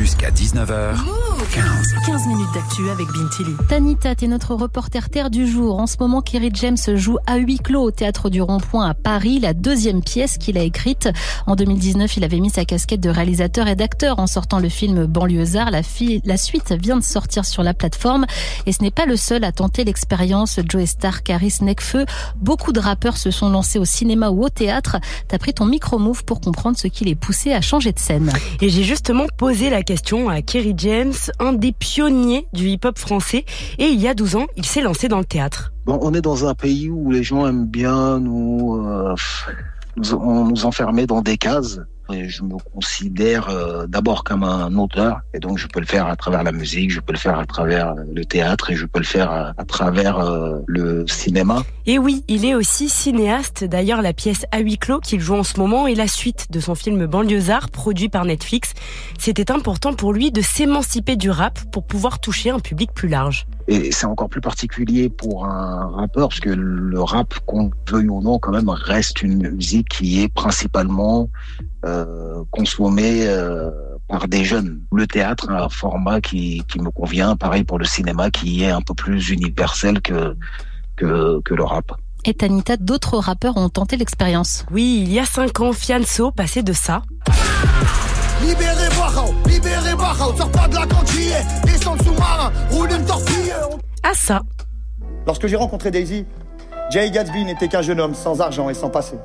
Jusqu'à 19h. 15. 15 minutes d'actu avec Bintili. Tanita, t'es notre reporter terre du jour. En ce moment, Kerry James joue à huis clos au Théâtre du Rond-Point à Paris, la deuxième pièce qu'il a écrite. En 2019, il avait mis sa casquette de réalisateur et d'acteur en sortant le film Banlieusard. La, la suite vient de sortir sur la plateforme et ce n'est pas le seul à tenter l'expérience. Joe Star, Caris, Necfeu, beaucoup de rappeurs se sont lancés au cinéma ou au théâtre. T'as pris ton micro-move pour comprendre ce qui les poussait à changer de scène. Et j'ai justement posé la question à Kerry James, un des pionniers du hip-hop français. Et il y a 12 ans, il s'est lancé dans le théâtre. Bon, on est dans un pays où les gens aiment bien nous, euh, nous, nous enfermer dans des cases. Et je me considère euh, d'abord comme un auteur, et donc je peux le faire à travers la musique, je peux le faire à travers le théâtre, et je peux le faire à, à travers euh, le cinéma. Et oui, il est aussi cinéaste. D'ailleurs, la pièce à huis clos qu'il joue en ce moment est la suite de son film Banlieusard, produit par Netflix. C'était important pour lui de s'émanciper du rap pour pouvoir toucher un public plus large. Et c'est encore plus particulier pour un rappeur, parce que le rap, qu'on veuille ou non, quand même, reste une musique qui est principalement euh, consommée euh, par des jeunes. Le théâtre, un format qui, qui me convient, pareil pour le cinéma, qui est un peu plus universel que, que, que le rap. Et Tanita, d'autres rappeurs ont tenté l'expérience? Oui, il y a cinq ans, Fianso passait de ça. Libérez Wachau, libérez Wachau, sors pas de la cantine, descends le sous-marin, roule une torpille. À ça. Lorsque j'ai rencontré Daisy, Jay Gatsby n'était qu'un jeune homme sans argent et sans passé.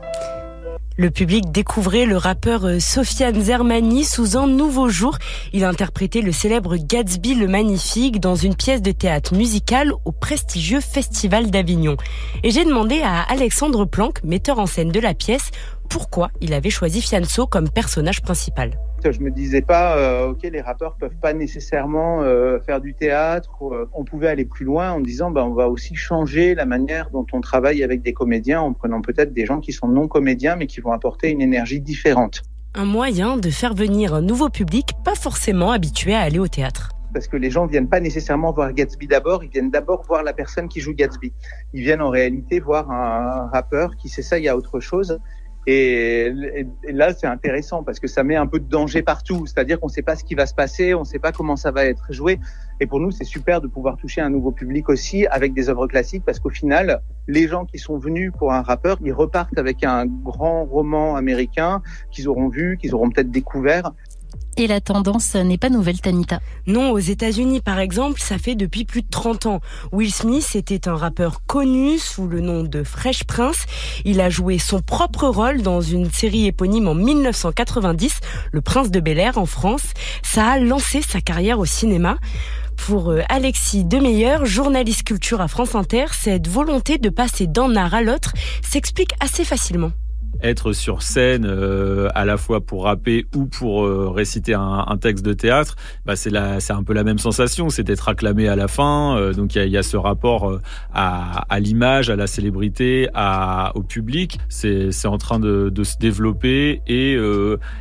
Le public découvrait le rappeur Sofiane Zermani sous un nouveau jour. Il a interprété le célèbre Gatsby le Magnifique dans une pièce de théâtre musical au prestigieux Festival d'Avignon. Et j'ai demandé à Alexandre Planck, metteur en scène de la pièce, pourquoi il avait choisi Fianso comme personnage principal. Je me disais pas, euh, ok, les rappeurs peuvent pas nécessairement euh, faire du théâtre. Euh, on pouvait aller plus loin en disant, ben, on va aussi changer la manière dont on travaille avec des comédiens, en prenant peut-être des gens qui sont non comédiens, mais qui vont apporter une énergie différente. Un moyen de faire venir un nouveau public pas forcément habitué à aller au théâtre parce que les gens viennent pas nécessairement voir Gatsby d'abord, ils viennent d'abord voir la personne qui joue Gatsby. Ils viennent en réalité voir un rappeur qui s'essaye à autre chose et, là, c'est intéressant parce que ça met un peu de danger partout. C'est-à-dire qu'on ne sait pas ce qui va se passer, on ne sait pas comment ça va être joué. Et pour nous, c'est super de pouvoir toucher un nouveau public aussi avec des œuvres classiques parce qu'au final, les gens qui sont venus pour un rappeur, ils repartent avec un grand roman américain qu'ils auront vu, qu'ils auront peut-être découvert. Et la tendance n'est pas nouvelle, Tanita. Non, aux États-Unis, par exemple, ça fait depuis plus de 30 ans. Will Smith était un rappeur connu sous le nom de Fresh Prince. Il a joué son propre rôle dans une série éponyme en 1990, Le Prince de Bel Air en France. Ça a lancé sa carrière au cinéma. Pour Alexis Demeyer, journaliste culture à France Inter, cette volonté de passer d'un art à l'autre s'explique assez facilement être sur scène euh, à la fois pour rapper ou pour euh, réciter un, un, texte de théâtre, bah c'est c'est un peu la même sensation, c'est d'être acclamé à la fin. Euh, donc il y a, y a, ce rapport à, à l'image, à la célébrité, à, au public. C'est, en train de, de, se développer et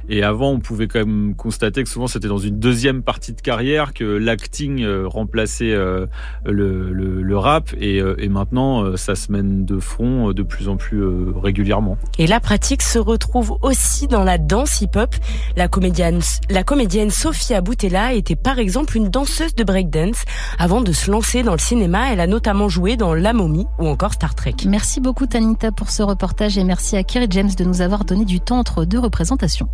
et avant on pouvait quand même constater que souvent c'était dans une deuxième partie de carrière que l'acting remplaçait le, le, le, rap et, et maintenant ça se mène de front de plus en plus régulièrement. Pratique se retrouve aussi dans la danse hip-hop. La comédienne, la comédienne Sophia Boutella était par exemple une danseuse de breakdance. Avant de se lancer dans le cinéma, elle a notamment joué dans La Momie ou encore Star Trek. Merci beaucoup Tanita pour ce reportage et merci à Kerry James de nous avoir donné du temps entre deux représentations.